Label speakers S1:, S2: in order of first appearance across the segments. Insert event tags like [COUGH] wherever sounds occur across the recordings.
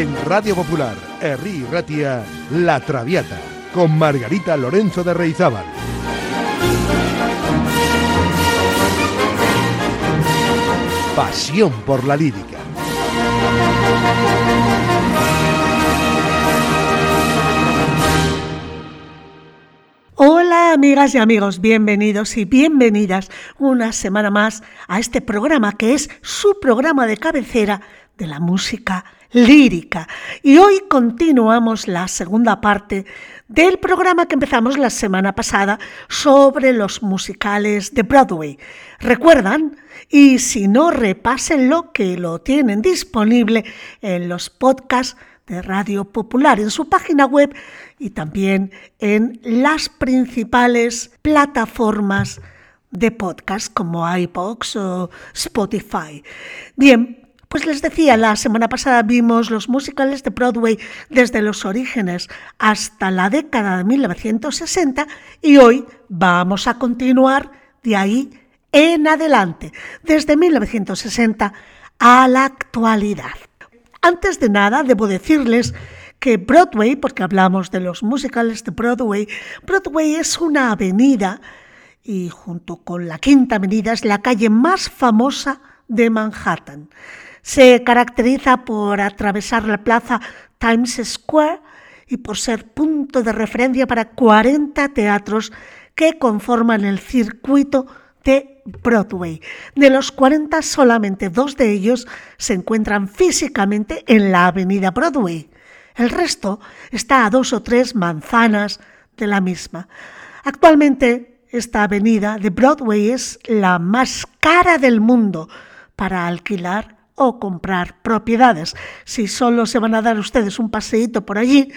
S1: En Radio Popular, Herri Ratia, La Traviata, con Margarita Lorenzo de Reizábal. Pasión por la lírica.
S2: Hola amigas y amigos, bienvenidos y bienvenidas una semana más a este programa que es su programa de cabecera de la música lírica. Y hoy continuamos la segunda parte del programa que empezamos la semana pasada sobre los musicales de Broadway. ¿Recuerdan? Y si no, repásenlo que lo tienen disponible en los podcasts de Radio Popular, en su página web y también en las principales plataformas de podcast como iPods o Spotify. Bien, pues les decía, la semana pasada vimos los musicales de Broadway desde los orígenes hasta la década de 1960 y hoy vamos a continuar de ahí en adelante, desde 1960 a la actualidad. Antes de nada, debo decirles que Broadway, porque hablamos de los musicales de Broadway, Broadway es una avenida y junto con la Quinta Avenida es la calle más famosa de Manhattan. Se caracteriza por atravesar la plaza Times Square y por ser punto de referencia para 40 teatros que conforman el circuito de Broadway. De los 40, solamente dos de ellos se encuentran físicamente en la avenida Broadway. El resto está a dos o tres manzanas de la misma. Actualmente, esta avenida de Broadway es la más cara del mundo para alquilar o comprar propiedades. Si solo se van a dar ustedes un paseíto por allí,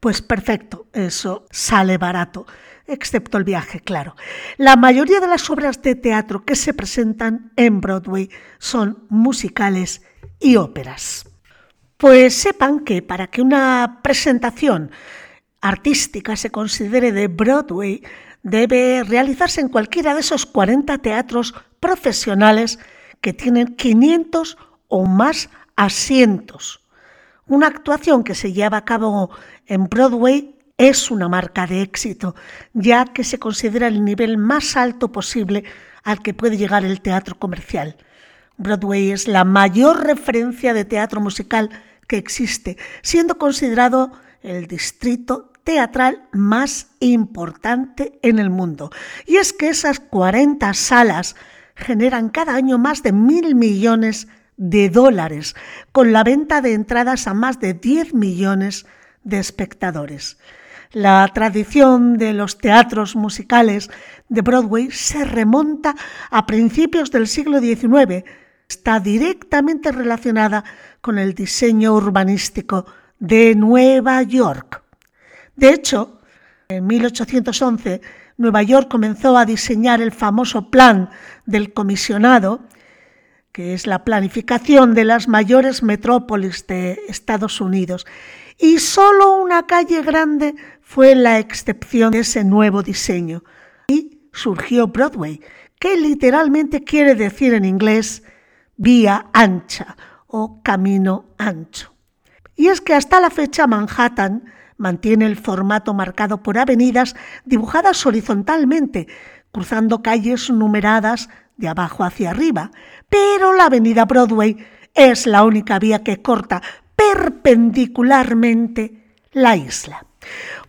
S2: pues perfecto, eso sale barato, excepto el viaje, claro. La mayoría de las obras de teatro que se presentan en Broadway son musicales y óperas. Pues sepan que para que una presentación artística se considere de Broadway, debe realizarse en cualquiera de esos 40 teatros profesionales que tienen 500 o más asientos. Una actuación que se lleva a cabo en Broadway es una marca de éxito, ya que se considera el nivel más alto posible al que puede llegar el teatro comercial. Broadway es la mayor referencia de teatro musical que existe, siendo considerado el distrito teatral más importante en el mundo. Y es que esas 40 salas generan cada año más de mil millones de dólares, con la venta de entradas a más de 10 millones de espectadores. La tradición de los teatros musicales de Broadway se remonta a principios del siglo XIX. Está directamente relacionada con el diseño urbanístico de Nueva York. De hecho, en 1811, Nueva York comenzó a diseñar el famoso plan del comisionado que es la planificación de las mayores metrópolis de Estados Unidos. Y solo una calle grande fue la excepción de ese nuevo diseño. Y surgió Broadway, que literalmente quiere decir en inglés vía ancha o camino ancho. Y es que hasta la fecha Manhattan mantiene el formato marcado por avenidas dibujadas horizontalmente, cruzando calles numeradas de abajo hacia arriba, pero la avenida Broadway es la única vía que corta perpendicularmente la isla.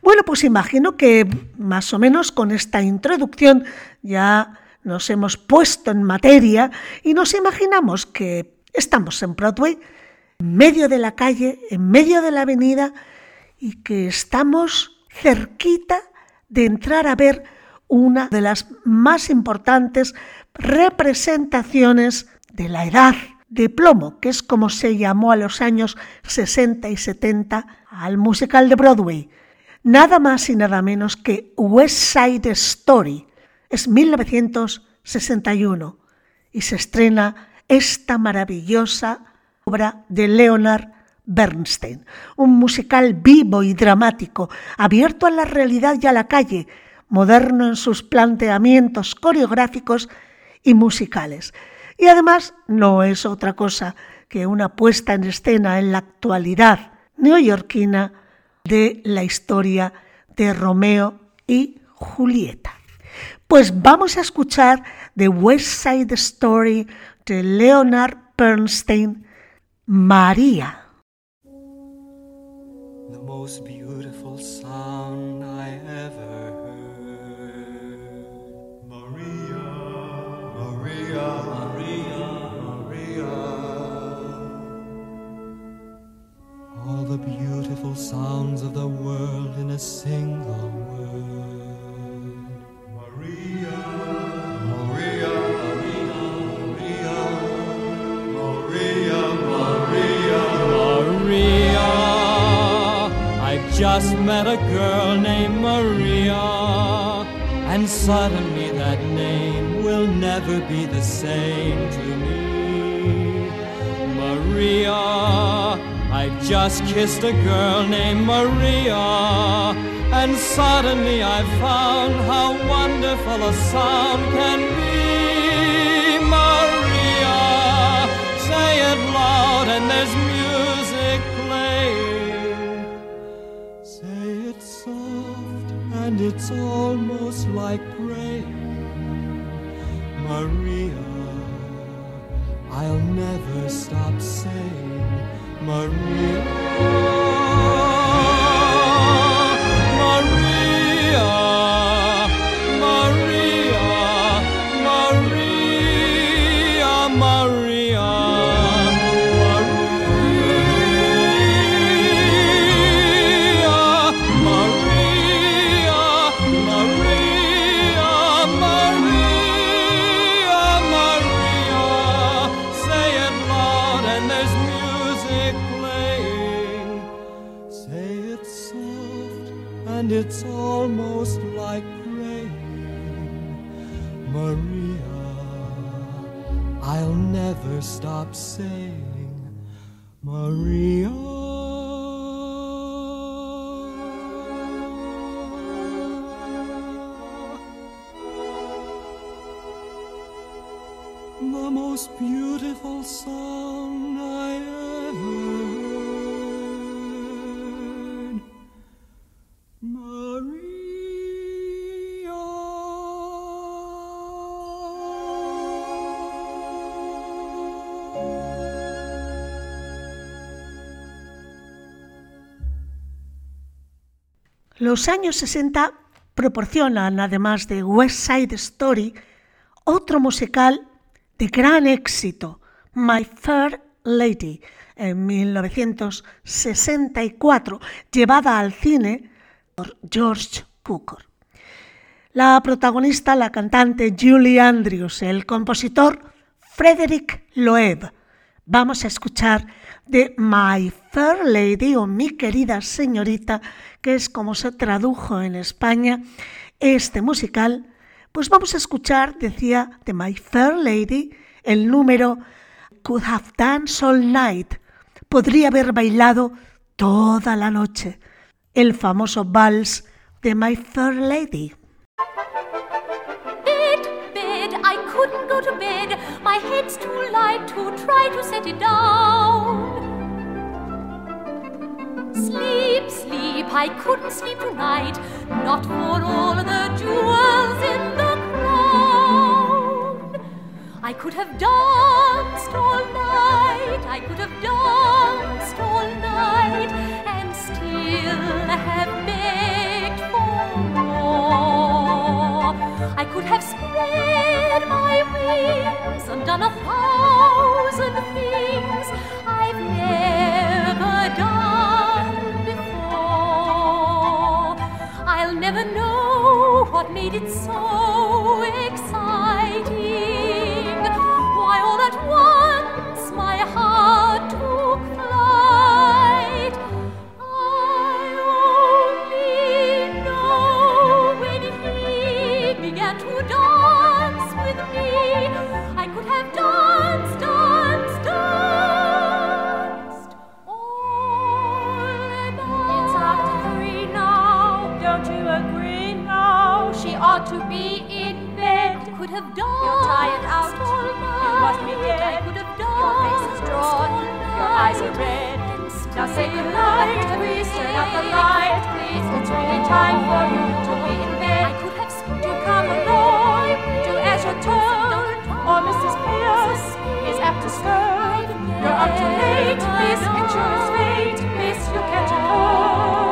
S2: Bueno, pues imagino que más o menos con esta introducción ya nos hemos puesto en materia y nos imaginamos que estamos en Broadway, en medio de la calle, en medio de la avenida y que estamos cerquita de entrar a ver una de las más importantes representaciones de la edad de plomo, que es como se llamó a los años 60 y 70 al musical de Broadway. Nada más y nada menos que West Side Story. Es 1961 y se estrena esta maravillosa obra de Leonard Bernstein, un musical vivo y dramático, abierto a la realidad y a la calle, moderno en sus planteamientos coreográficos y musicales. Y además no es otra cosa que una puesta en escena en la actualidad neoyorquina de la historia de Romeo y Julieta. Pues vamos a escuchar The West Side Story de Leonard Bernstein, María.
S3: The most beautiful I ever. Sounds of the world in a single word. Maria, Maria, Maria, Maria, Maria, Maria. I've just met a girl named Maria, and suddenly that name will never be the same to me. Maria. I've just kissed a girl named Maria, and suddenly I found how wonderful a sound can be. Maria, say it loud, and there's music playing. Say it soft, and it's almost like. Maria, I'll never stop saying. Maria. Music playing. Say it soft and it's almost like praying. Maria, I'll never stop saying, Maria. The most beautiful song
S2: Los años 60 proporcionan, además de West Side Story, otro musical de gran éxito, My Fair Lady, en 1964, llevada al cine por George Cukor. La protagonista, la cantante Julie Andrews, el compositor Frederick Loeb. Vamos a escuchar de My Fair Lady o Mi querida señorita, que es como se tradujo en España este musical. Pues vamos a escuchar, decía, de My Fair Lady, el número Could Have Danced All Night. Podría haber bailado toda la noche. El famoso vals de My Fair Lady.
S4: My head's too light to try to set it down. Sleep, sleep, I couldn't sleep tonight. Not for all the jewels in the crown. I could have danced all night. I could have danced all night and still have I could have spread my wings and done a thousand things I've never done before. I'll never know what made it so
S5: are red.
S4: Now say goodnight, please turn out the light, please. It's really time for you to be in bed.
S5: I could have spoken.
S4: Do come along, do as you're told. Or Mrs. Pierce is apt to scold. You're up too late, miss, your fate, miss, you catch a cold.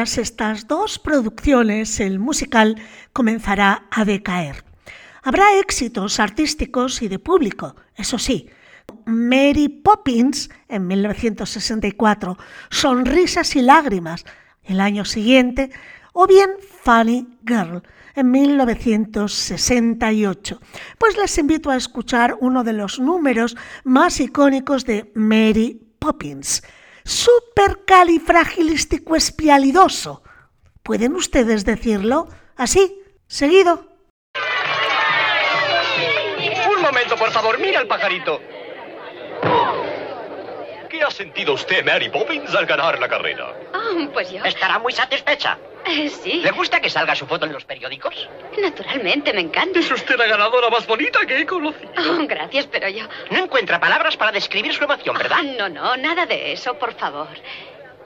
S2: Estas dos producciones el musical comenzará a decaer. Habrá éxitos artísticos y de público, eso sí. Mary Poppins en 1964, Sonrisas y lágrimas el año siguiente, o bien Funny Girl en 1968. Pues les invito a escuchar uno de los números más icónicos de Mary Poppins, supercalifragilístico espialidoso. ¿Pueden ustedes decirlo así, seguido?
S6: Un momento, por favor, mira al pajarito. ¿Qué ha sentido usted, Mary Poppins, al ganar la carrera?
S7: Oh, pues yo.
S8: Estará muy satisfecha.
S7: Eh, sí,
S8: ¿Le gusta que salga su foto en los periódicos?
S7: naturalmente, me encanta.
S6: Es usted la ganadora más bonita que he conocido.
S7: Oh, gracias, pero yo.
S8: No encuentra palabras para describir su emoción,
S7: Ah,
S8: ¿verdad?
S7: no, no, nada de eso, por favor.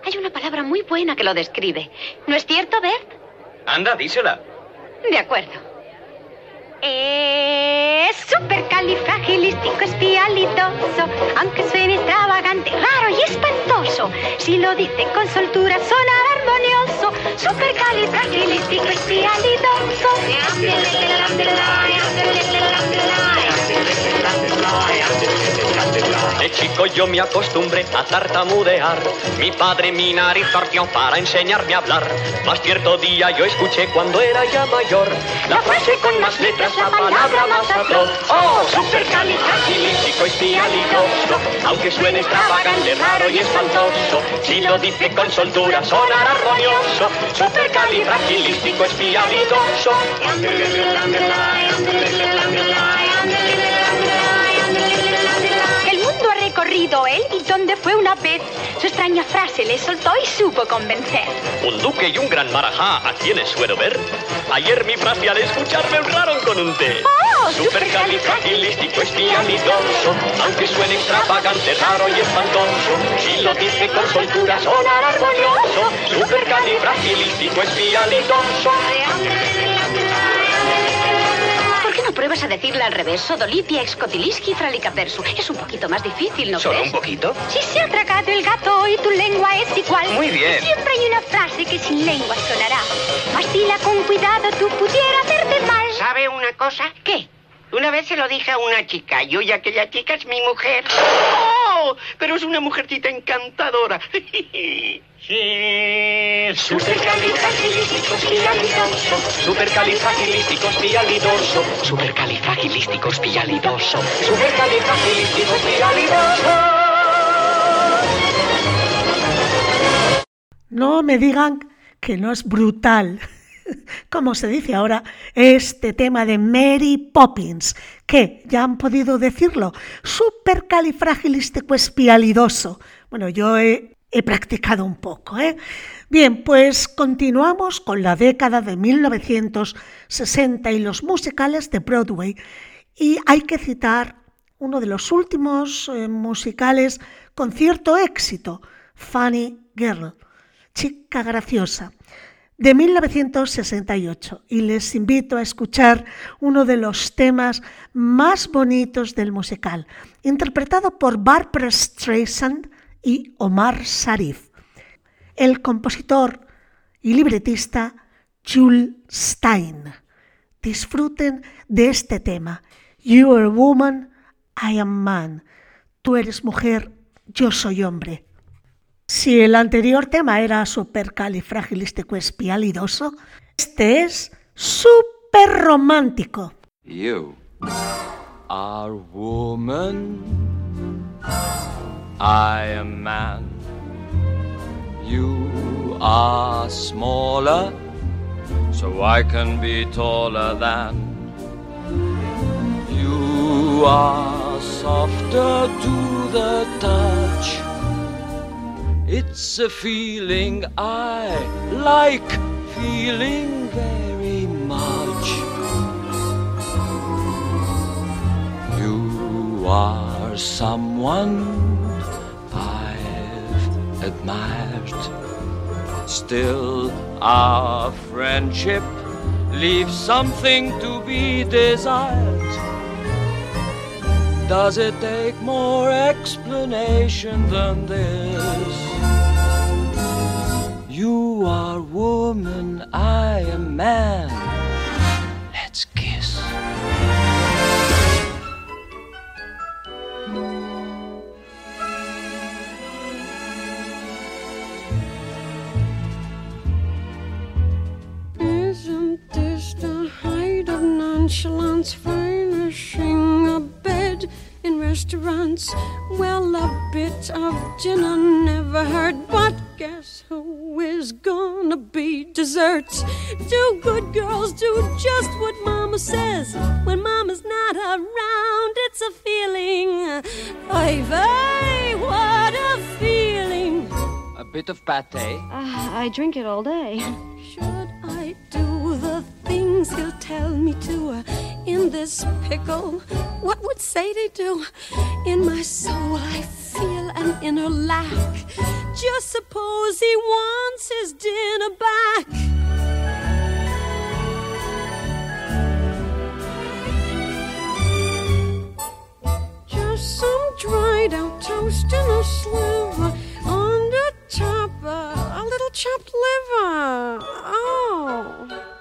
S7: Hay una palabra muy buena que lo describe. ¿No es cierto, Bert?
S6: Anda, dísela.
S7: De acuerdo. Es supercalifragilístico espialidoso, aunque suene extravagante, raro y espantoso. Si lo dice con soltura, sonará armonioso. Supercalifragilístico espialidoso.
S6: De chico yo me acostumbré a tartamudear. Mi padre mi nariz torció para enseñarme a hablar. Más cierto día yo escuché cuando era ya mayor la frase con más letras, la palabra más atroz. Oh, supercalifragilístico espialidoso. Aunque suene extravagante, raro y espantoso. Si lo dice con soltura, sonará armonioso. Supercalifragilístico espialidoso.
S7: Él y donde fue una vez. Su extraña frase le soltó y supo convencer.
S6: Un duque y un gran marajá, ¿a quienes suelo ver? Ayer mi frase al escuchar me honraron con un té.
S7: ¡Oh,
S6: Supercalifragilístico espialidoso, aunque suene extravagante, raro y espantoso. Si lo dice con soltura, sonará armonioso. Supercalifragilístico
S7: pruebas a decirle al revés? Sodolitia excotiliski fralicapersu. Es un poquito más difícil, ¿no
S8: ¿Solo
S7: crees?
S8: un poquito?
S7: Si se ha tragado el gato y tu lengua es igual.
S8: Muy bien.
S7: Siempre hay una frase que sin lengua sonará. Mas dila con cuidado, tú pudiera hacerte mal.
S8: ¿Sabe una cosa?
S7: ¿Qué?
S8: Una vez se lo dije a una chica y hoy aquella chica es mi mujer. ¡Oh! pero es una mujercita encantadora. [LAUGHS]
S6: Supercalifragilisticoespialidoso, supercalifragilisticoespialidoso, supercalifragilisticoespialidoso, supercalifragilisticoespialidoso.
S2: No me digan que no es brutal. [LAUGHS] como se dice ahora, este tema de Mary Poppins, que ya han podido decirlo, supercalifragilisticoespialidoso. Bueno, yo he, practicado un poco, ¿eh? Bien, pues continuamos con la década de 1960 y los musicales de Broadway. Y hay que citar uno de los últimos eh, musicales con cierto éxito, Funny Girl, chica graciosa, de 1968. Y les invito a escuchar uno de los temas más bonitos del musical, interpretado por Barbara Streisand y Omar Sharif. El compositor y libretista Jules Stein. Disfruten de este tema. You are a woman, I am man. Tú eres mujer, yo soy hombre. Si el anterior tema era supercalifragilisticoespialidoso, este es súper romántico.
S9: You are woman, I am man. You are smaller, so I can be taller than. You are softer to the touch. It's a feeling I like feeling very much. You are someone I've admired. Still, our friendship leaves something to be desired. Does it take more explanation than this? You are woman, I am man. Let's kiss.
S10: Isn't this the height of nonchalance? Furnishing a bed in restaurants. Well, a bit of dinner never hurt, but guess who is gonna be dessert? Do good girls do just what Mama says when Mama's not around? It's a feeling. Ay, vey, what a feeling.
S9: A bit of pate.
S11: Uh, I drink it all day.
S10: Should I do the things he'll tell me to uh, in this pickle? What would Sadie do? In my soul, I feel an inner lack. Just suppose he wants his dinner back. Just some dried out toast and a sliver on the top, uh, a little chopped liver. Oh.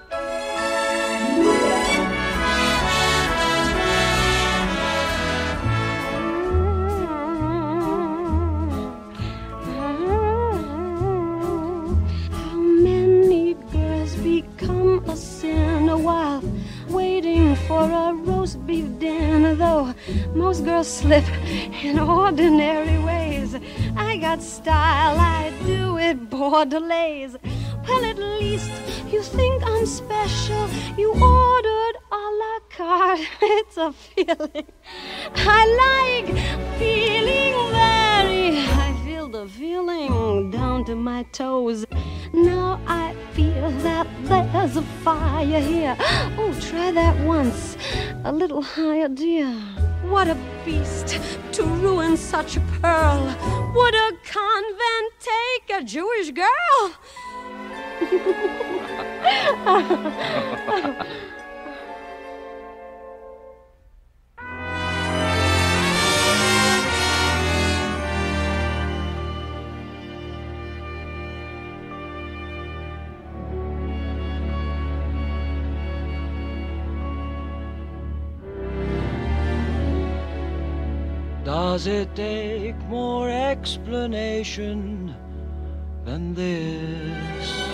S10: Dinner? Though most girls slip in ordinary ways, I got style, I do it borderlays. Well, at least you think I'm special. You ordered a la carte. [LAUGHS] It's a feeling I like feeling very. Feel the feeling down to my toes. Now I feel that there's a fire here. Oh, try that once. A little higher, dear. What a beast to ruin such a pearl. Would a convent take a Jewish girl? [LAUGHS] [LAUGHS]
S9: Does it take more explanation than this?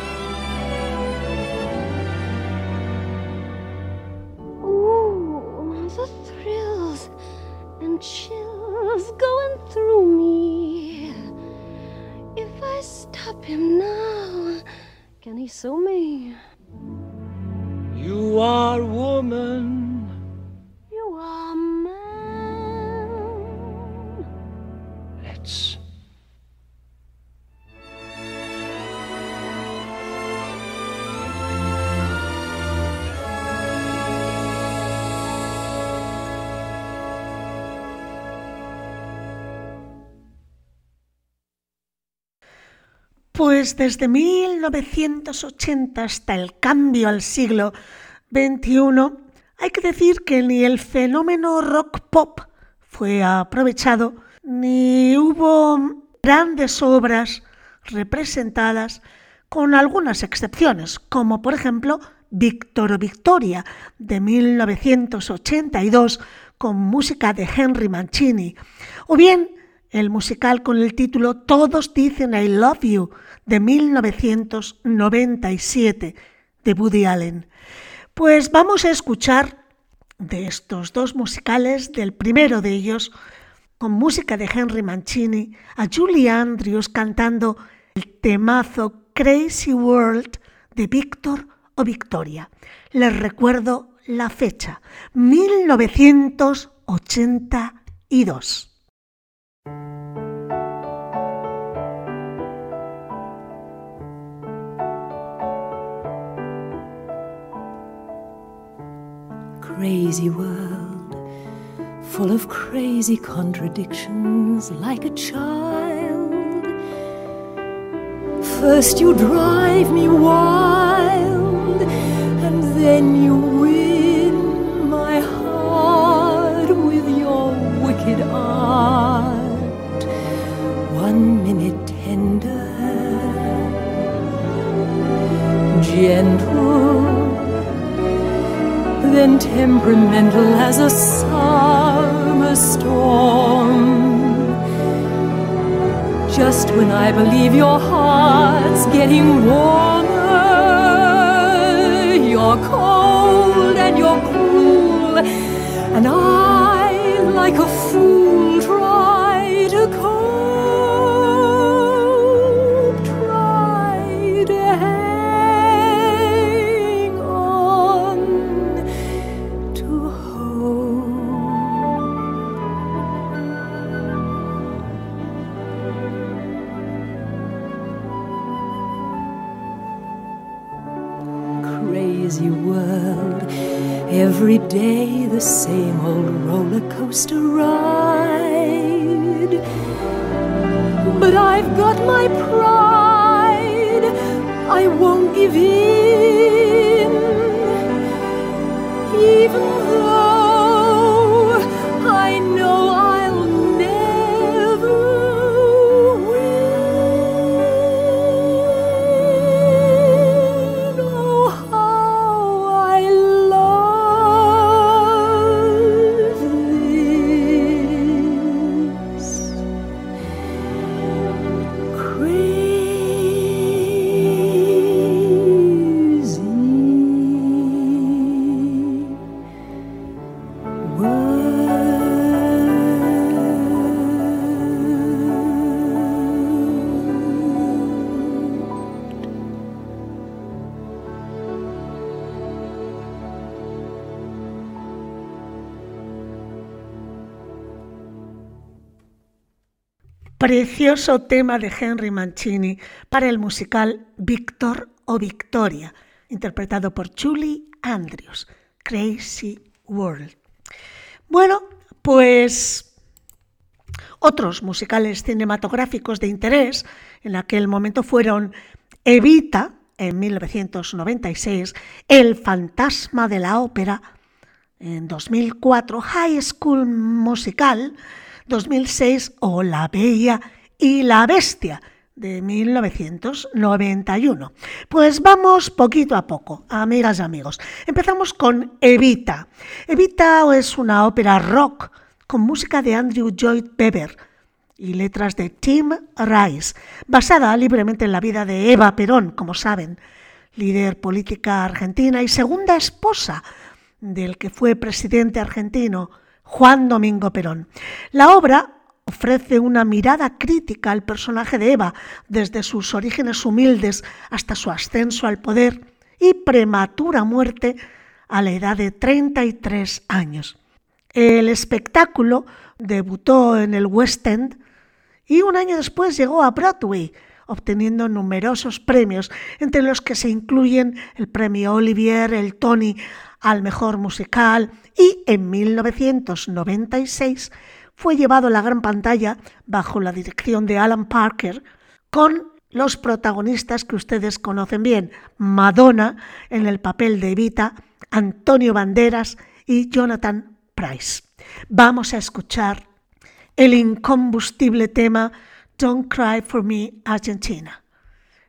S2: Pues desde 1980 hasta el cambio al siglo XXI, hay que decir que ni el fenómeno rock pop fue aprovechado, ni hubo grandes obras representadas, con algunas excepciones, como por ejemplo Víctor Victoria de 1982 con música de Henry Mancini, o bien el musical con el título Todos dicen I love you de 1997 de Woody Allen. Pues vamos a escuchar de estos dos musicales, del primero de ellos, con música de Henry Mancini, a Julie Andrews cantando el temazo Crazy World de Víctor o Victoria. Les recuerdo la fecha, 1982.
S10: Crazy world, full of crazy contradictions, like a child. First you drive me wild, and then you win my heart with your wicked art. One minute tender, gentle, then temperamental as a summer storm. Just when I believe your heart's getting warmer, you're cold and you're cruel, and I, like a fool, every day the same old
S2: Precioso tema de Henry Mancini para el musical Víctor o Victoria, interpretado por Julie Andrews, Crazy World. Bueno, pues otros musicales cinematográficos de interés en aquel momento fueron Evita, en 1996, El fantasma de la ópera, en 2004, High School Musical, 2006 o La Bella y la Bestia de 1991. Pues vamos poquito a poco, amigas y amigos. Empezamos con Evita. Evita es una ópera rock con música de Andrew Lloyd Webber y letras de Tim Rice, basada libremente en la vida de Eva Perón, como saben, líder política argentina y segunda esposa del que fue presidente argentino Juan Domingo Perón. La obra
S10: ofrece una mirada crítica al personaje de Eva, desde sus orígenes humildes hasta su ascenso al poder y prematura muerte a la edad de 33 años. El espectáculo debutó en el West End y un año después llegó a Broadway, obteniendo numerosos premios, entre los que se incluyen el premio Olivier, el Tony al mejor musical y en 1996 fue llevado a la gran pantalla bajo la dirección de Alan Parker con los protagonistas que ustedes conocen bien, Madonna en el papel de Evita, Antonio Banderas y Jonathan Price. Vamos a escuchar el incombustible tema Don't Cry for Me Argentina.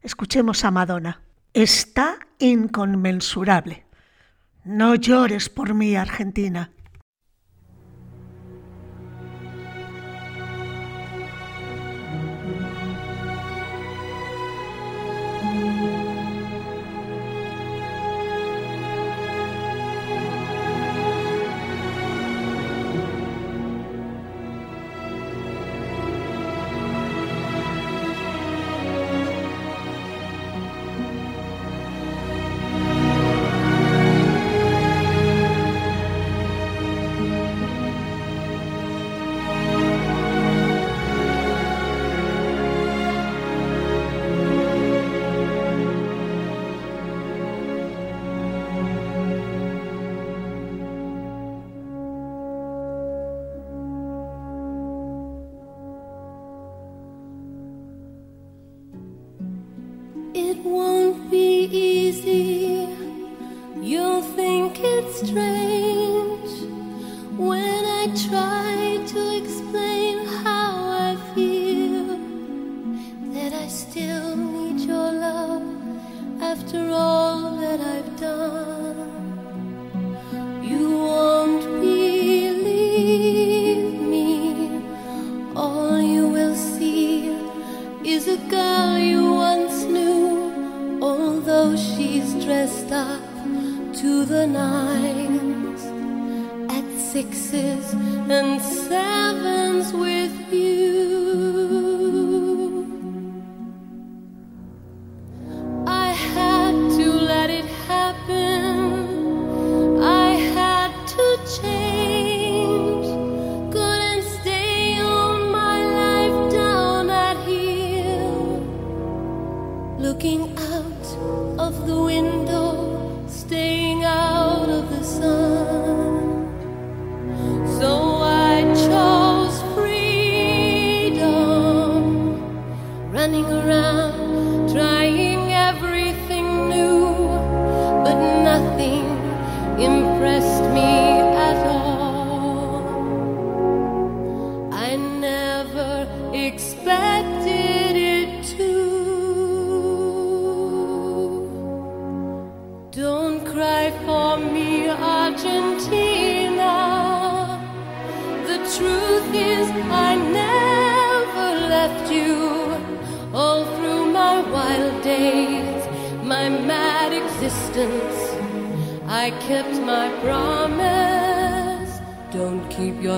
S10: Escuchemos a Madonna. Está inconmensurable. No llores por mí, Argentina.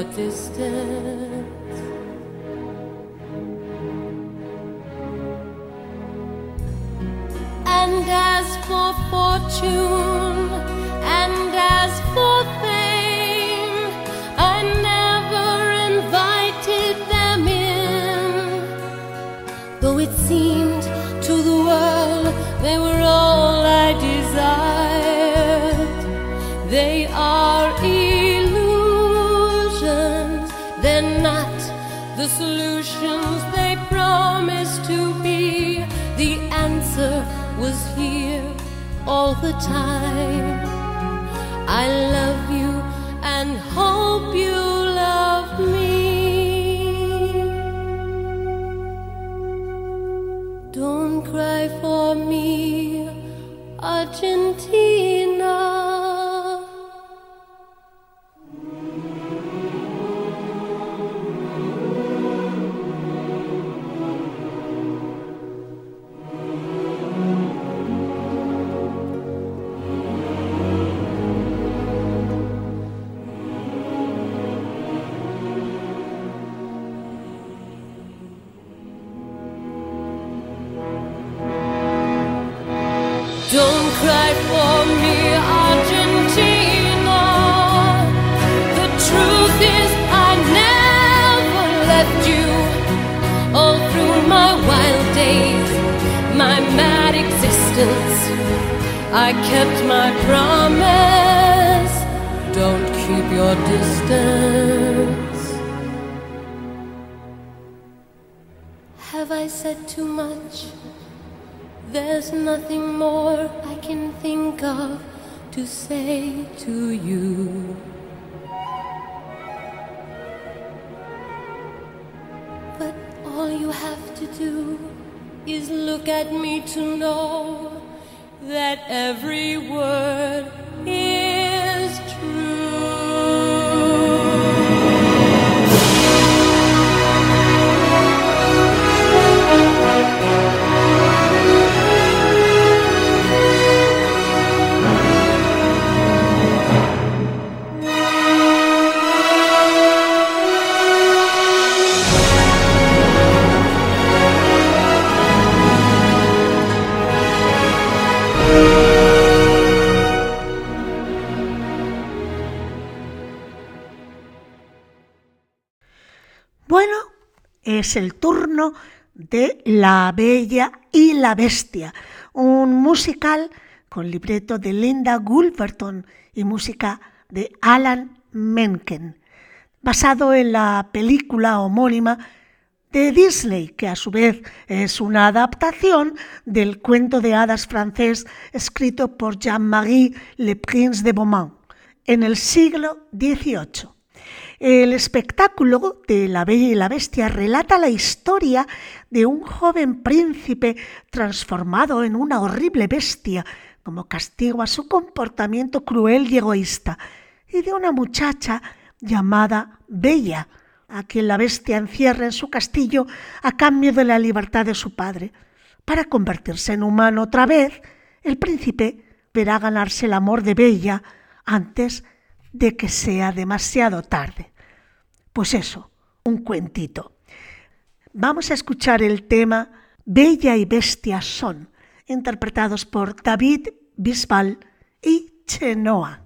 S10: your distance. Don't cry for me, Argentina. The truth is, I never left you. All through my wild days, my mad existence, I kept my promise. Don't keep your distance. Have I said too much? There's nothing more I can think of to say to you. But all you have to do is look at me to know that every word is
S2: Bueno, es el turno de La Bella y la Bestia, un musical con libreto de Linda Gulverton y música de Alan Menken, basado en la película homónima de Disney, que a su vez es una adaptación del cuento de hadas francés escrito por Jean-Marie Le Prince de Beaumont en el siglo XVIII. El espectáculo de La Bella y la Bestia relata la historia de un joven príncipe transformado en una horrible bestia como castigo a su comportamiento cruel y egoísta, y de una muchacha llamada Bella, a quien la bestia encierra en su castillo a cambio de la libertad de su padre. Para convertirse en humano otra vez, el príncipe verá ganarse el amor de Bella antes de que sea demasiado tarde. Pues eso, un cuentito. Vamos a escuchar el tema Bella y Bestia son, interpretados por David Bisbal y Chenoa.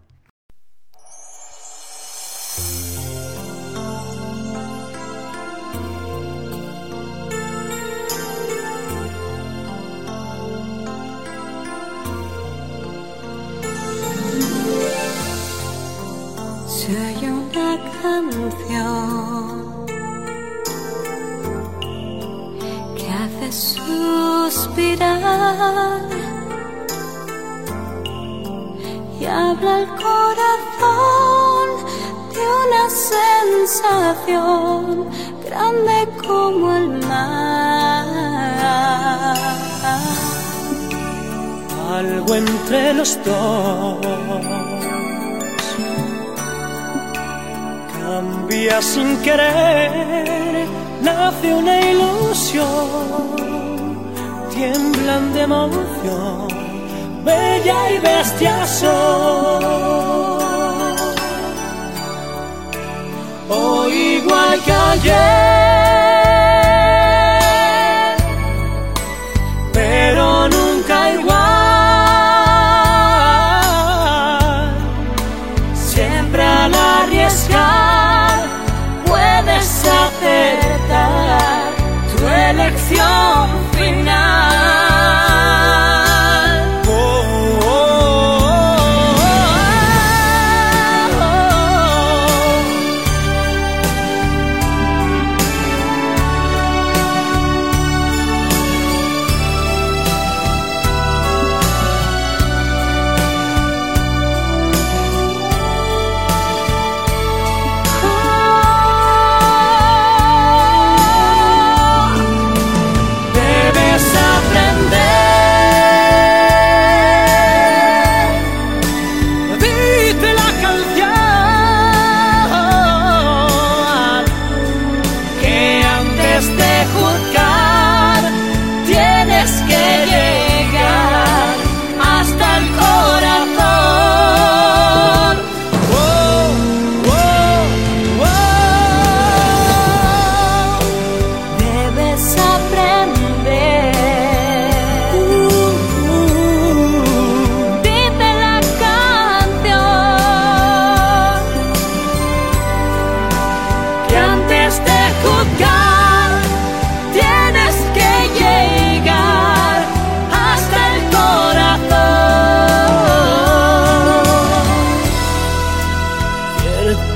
S12: Canción que hace suspirar y habla el corazón de una sensación grande como el mar.
S13: Algo entre los dos cambia sin querer, nace una ilusión, tiemblan de emoción, bella y bestia son. Hoy igual que ayer,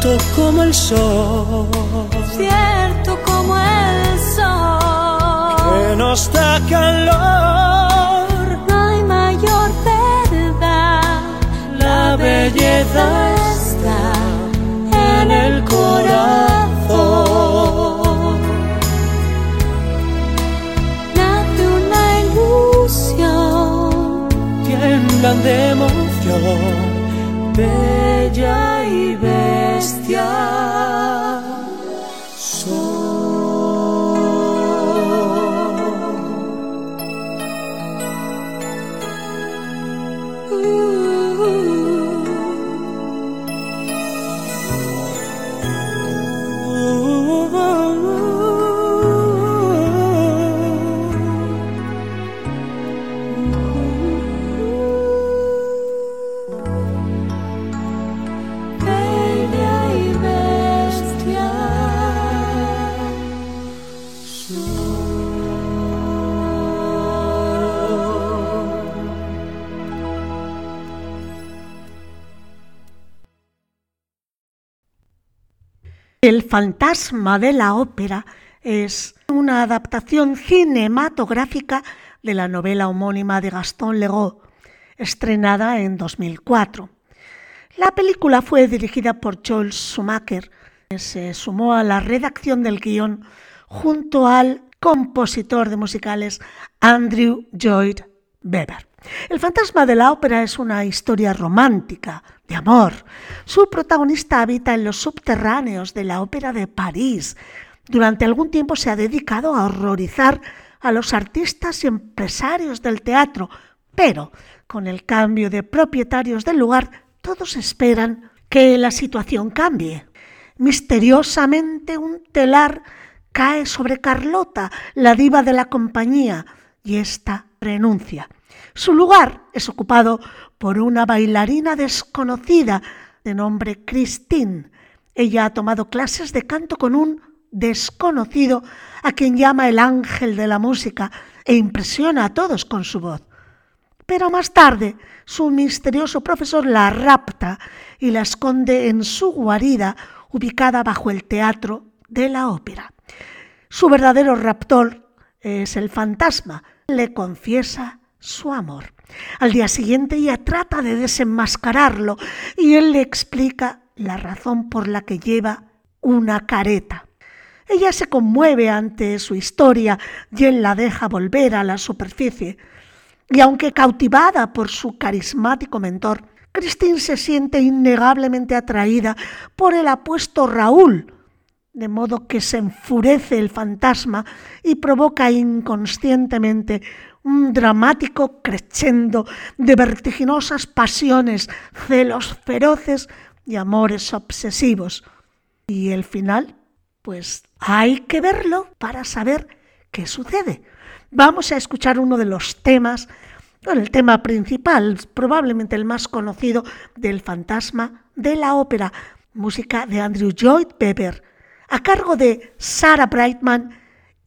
S13: el sol.
S12: Cierto como el sol.
S13: Que nos da calor.
S12: No hay mayor verdad.
S13: La belleza está en el corazón.
S12: Nace una ilusión.
S13: Tiemblan de emoción. Bella
S2: fantasma de la ópera es una adaptación cinematográfica de la novela homónima de Gaston Leroux, estrenada en 2004. La película fue dirigida por Joel Schumacher, que se sumó a la redacción del guion junto al compositor de musicales Andrew Lloyd Webber. El fantasma de la ópera es una historia romántica, de amor. Su protagonista habita en los subterráneos de la ópera de París. Durante algún tiempo se ha dedicado a horrorizar a los artistas y empresarios del teatro, pero con el cambio de propietarios del lugar, todos esperan que la situación cambie. Misteriosamente un telar cae sobre Carlota, la diva de la compañía, y ésta renuncia. Su lugar es ocupado por una bailarina desconocida de nombre Christine. Ella ha tomado clases de canto con un desconocido a quien llama el ángel de la música e impresiona a todos con su voz. Pero más tarde su misterioso profesor la rapta y la esconde en su guarida ubicada bajo el teatro de la ópera. Su verdadero raptor es el fantasma. Le confiesa su amor. Al día siguiente ella trata de desenmascararlo y él le explica la razón por la que lleva una careta. Ella se conmueve ante su historia y él la deja volver a la superficie. Y aunque cautivada por su carismático mentor, Christine se siente innegablemente atraída por el apuesto Raúl, de modo que se enfurece el fantasma y provoca inconscientemente un dramático crescendo de vertiginosas pasiones, celos feroces y amores obsesivos. Y el final, pues hay que verlo para saber qué sucede. Vamos a escuchar uno de los temas, el tema principal, probablemente el más conocido del fantasma de la ópera, música de Andrew Lloyd Webber, a cargo de Sarah Brightman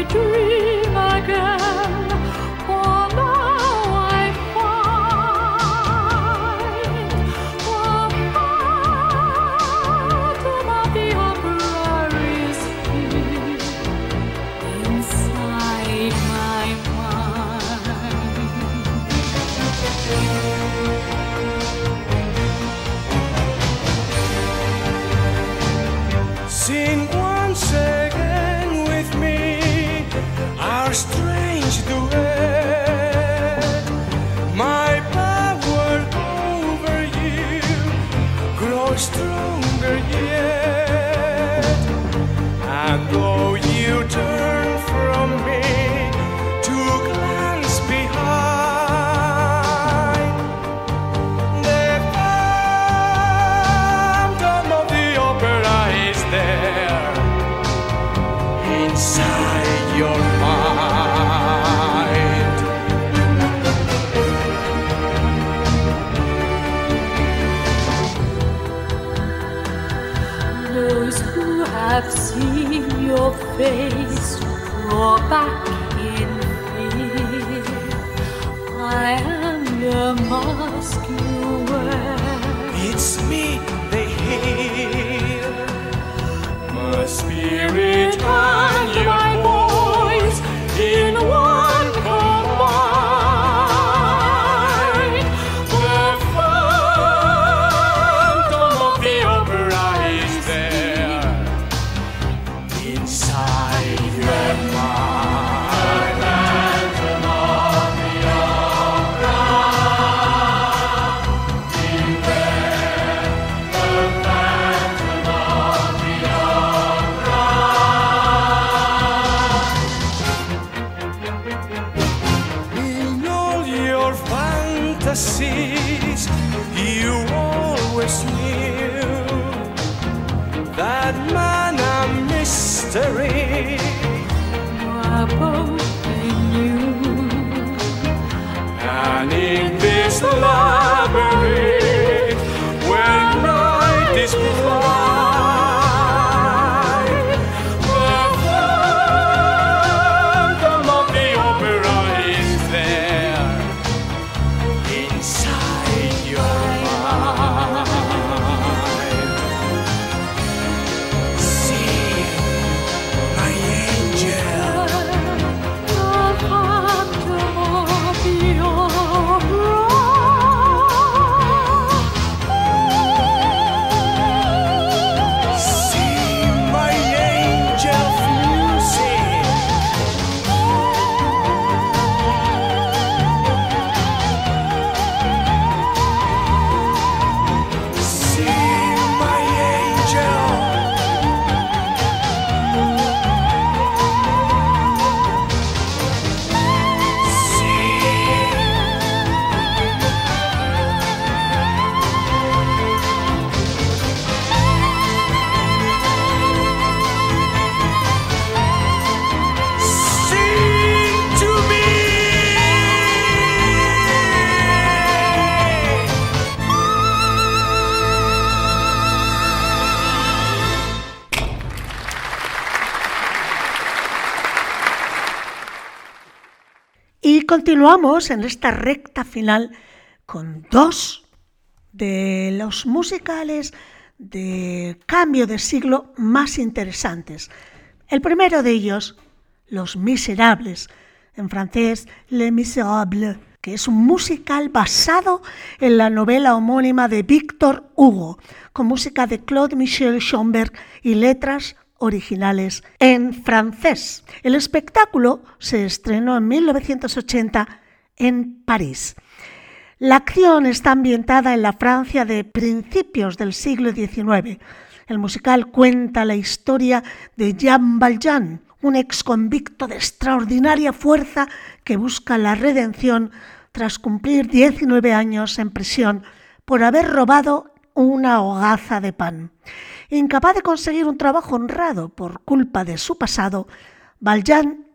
S10: I dream again? Who have seen your face draw back in fear. I am the mask you wear.
S12: It's me they hear. My spirit
S2: life. Continuamos en esta recta final con dos de los musicales de cambio de siglo más interesantes. El primero de ellos, Los Miserables, en francés Les Misérables, que es un musical basado en la novela homónima de Victor Hugo, con música de Claude Michel Schomberg y letras originales en francés. El espectáculo se estrenó en 1980 en París. La acción está ambientada en la Francia de principios del siglo XIX. El musical cuenta la historia de Jean Valjean, un exconvicto de extraordinaria fuerza que busca la redención tras cumplir 19 años en prisión por haber robado una hogaza de pan. Incapaz de conseguir un trabajo honrado por culpa de su pasado, Valjean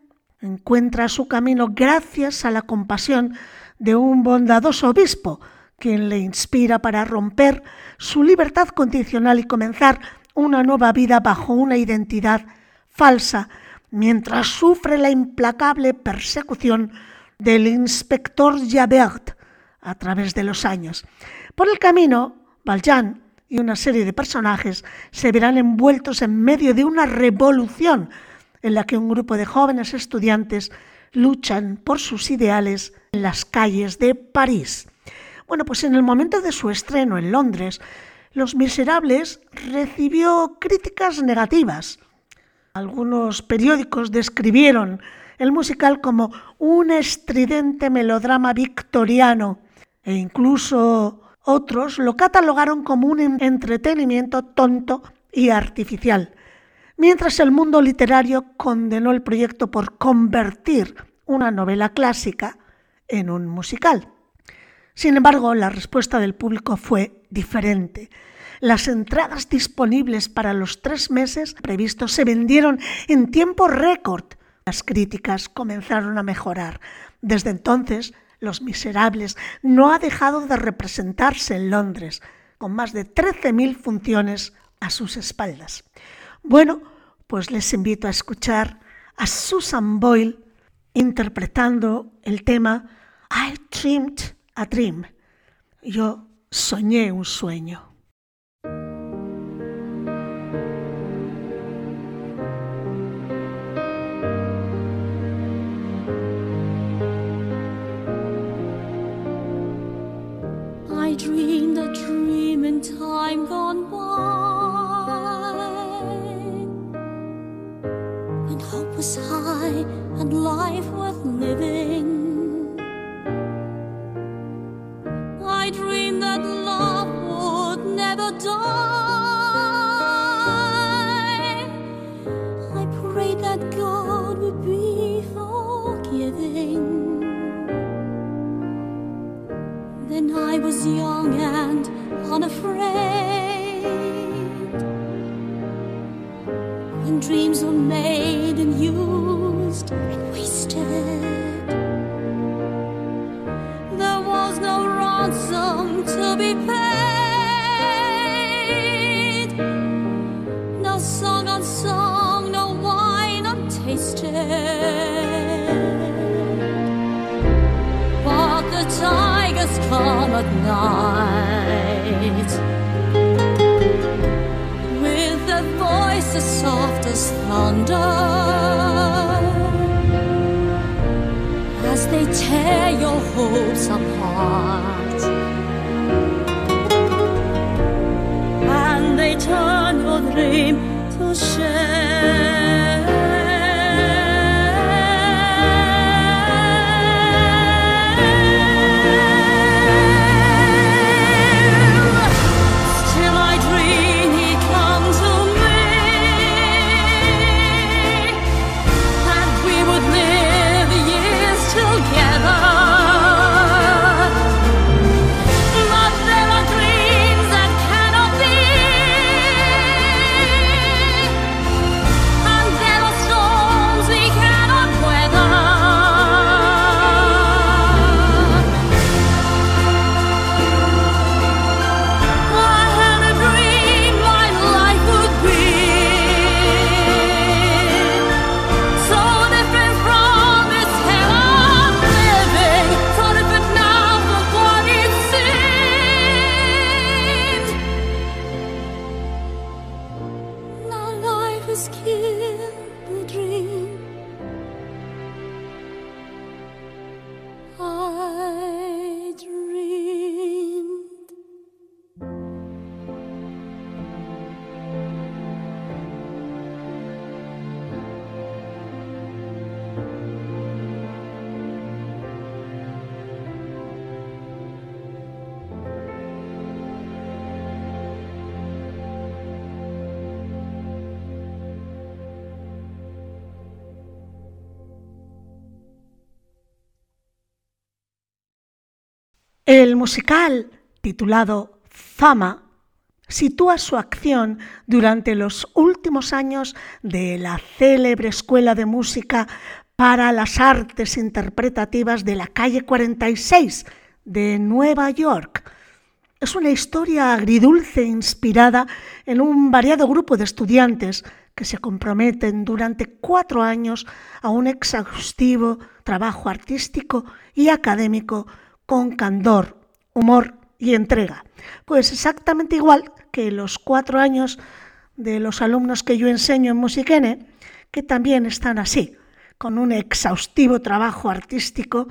S2: encuentra su camino gracias a la compasión de un bondadoso obispo, quien le inspira para romper su libertad condicional y comenzar una nueva vida bajo una identidad falsa, mientras sufre la implacable persecución del inspector Javert a través de los años. Por el camino, Valjean y una serie de personajes se verán envueltos en medio de una revolución en la que un grupo de jóvenes estudiantes luchan por sus ideales en las calles de París. Bueno, pues en el momento de su estreno en Londres, Los Miserables recibió críticas negativas. Algunos periódicos describieron el musical como un estridente melodrama victoriano e incluso otros lo catalogaron como un entretenimiento tonto y artificial, mientras el mundo literario condenó el proyecto por convertir una novela clásica en un musical. Sin embargo, la respuesta del público fue diferente. Las entradas disponibles para los tres meses previstos se vendieron en tiempo récord. Las críticas comenzaron a mejorar. Desde entonces, Los Miserables no ha dejado de representarse en Londres, con más de 13.000 funciones a sus espaldas. Bueno, pues les invito a escuchar a Susan Boyle interpretando el tema I Dreamed a Dream. Yo soñé un sueño.
S10: time goes
S2: El musical, titulado Fama, sitúa su acción durante los últimos años de la célebre Escuela de Música para las Artes Interpretativas de la calle 46 de Nueva York. Es una historia agridulce inspirada en un variado grupo de estudiantes que se comprometen durante cuatro años a un exhaustivo trabajo artístico y académico con candor, humor y entrega. Pues exactamente igual que los cuatro años de los alumnos que yo enseño en Musiquene, que también están así, con un exhaustivo trabajo artístico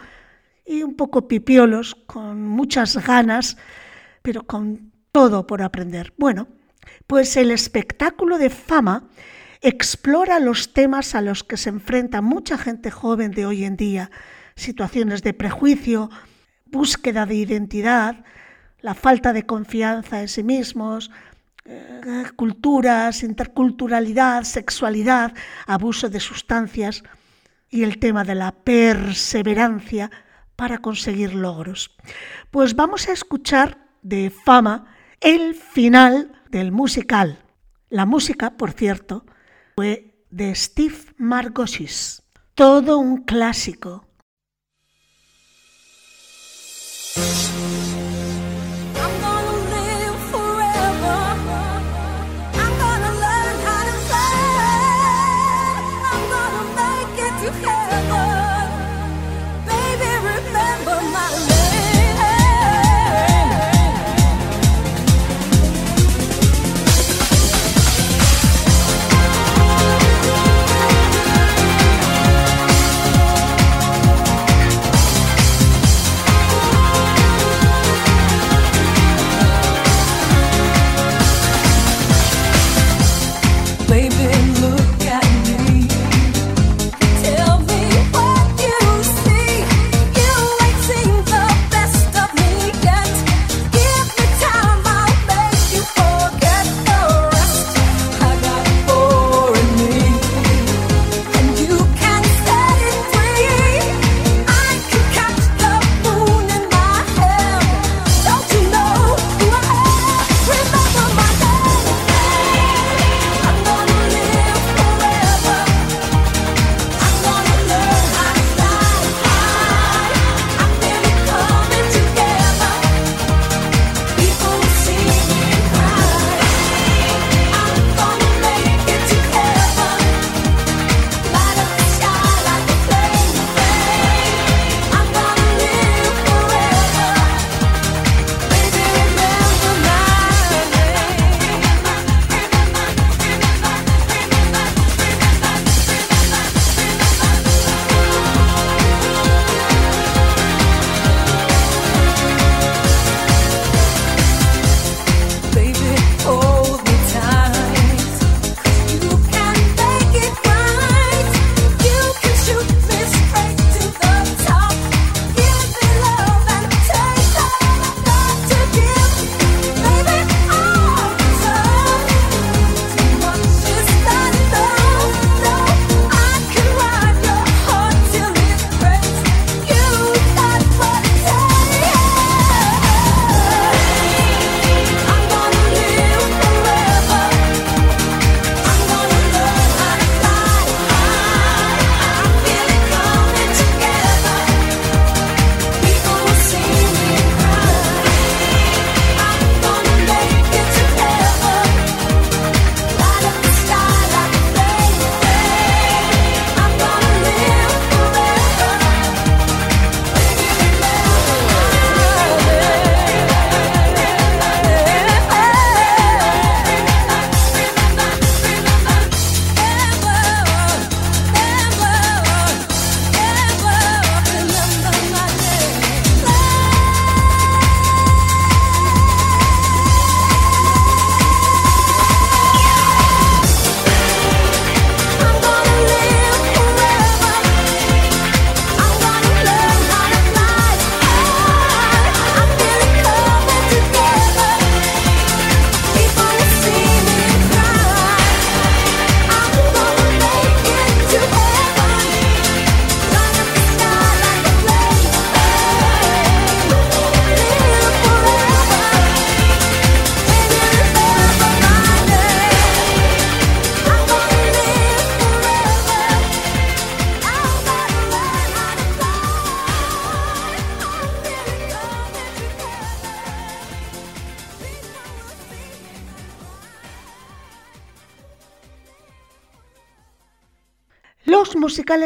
S2: y un poco pipiolos, con muchas ganas, pero con todo por aprender. Bueno, pues el espectáculo de fama explora los temas a los que se enfrenta mucha gente joven de hoy en día, situaciones de prejuicio, búsqueda de identidad, la falta de confianza en sí mismos, eh, culturas, interculturalidad, sexualidad, abuso de sustancias y el tema de la perseverancia para conseguir logros. Pues vamos a escuchar de fama el final del musical. La música, por cierto, fue de Steve Margoshes. Todo un clásico. Thank you.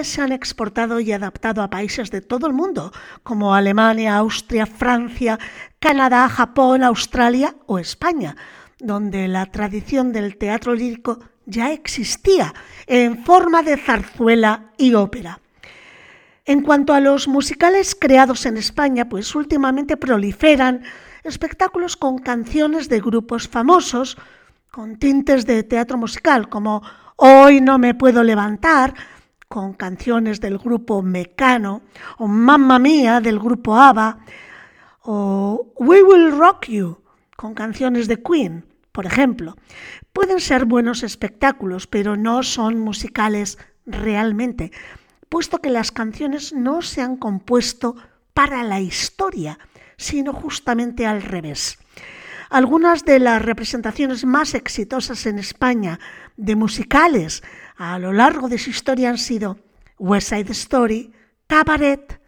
S2: Se han exportado y adaptado a países de todo el mundo, como Alemania, Austria, Francia, Canadá, Japón, Australia o España, donde la tradición del teatro lírico ya existía en forma de zarzuela y ópera. En cuanto a los musicales creados en España, pues últimamente proliferan espectáculos con canciones de grupos famosos, con tintes de teatro musical, como Hoy no me puedo levantar, con canciones del grupo Mecano, o Mamma Mía del grupo ABBA, o We Will Rock You, con canciones de Queen, por ejemplo. Pueden ser buenos espectáculos, pero no son musicales realmente, puesto que las canciones no se han compuesto para la historia, sino justamente al revés. Algunas de las representaciones más exitosas en España de musicales a lo largo de su historia han sido West Side Story, Cabaret,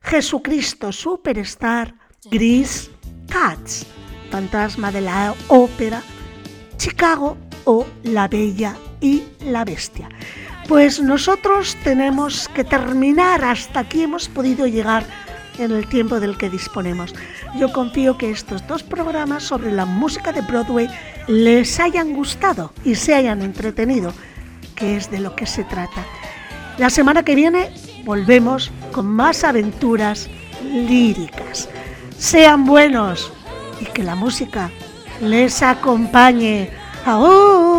S2: Jesucristo Superstar, Gris, Cats, Fantasma de la Ópera, Chicago o La Bella y la Bestia. Pues nosotros tenemos que terminar, hasta aquí hemos podido llegar en el tiempo del que disponemos. Yo confío que estos dos programas sobre la música de Broadway les hayan gustado y se hayan entretenido, que es de lo que se trata. La semana que viene volvemos con más aventuras líricas. Sean buenos y que la música les acompañe. ¡Ahora!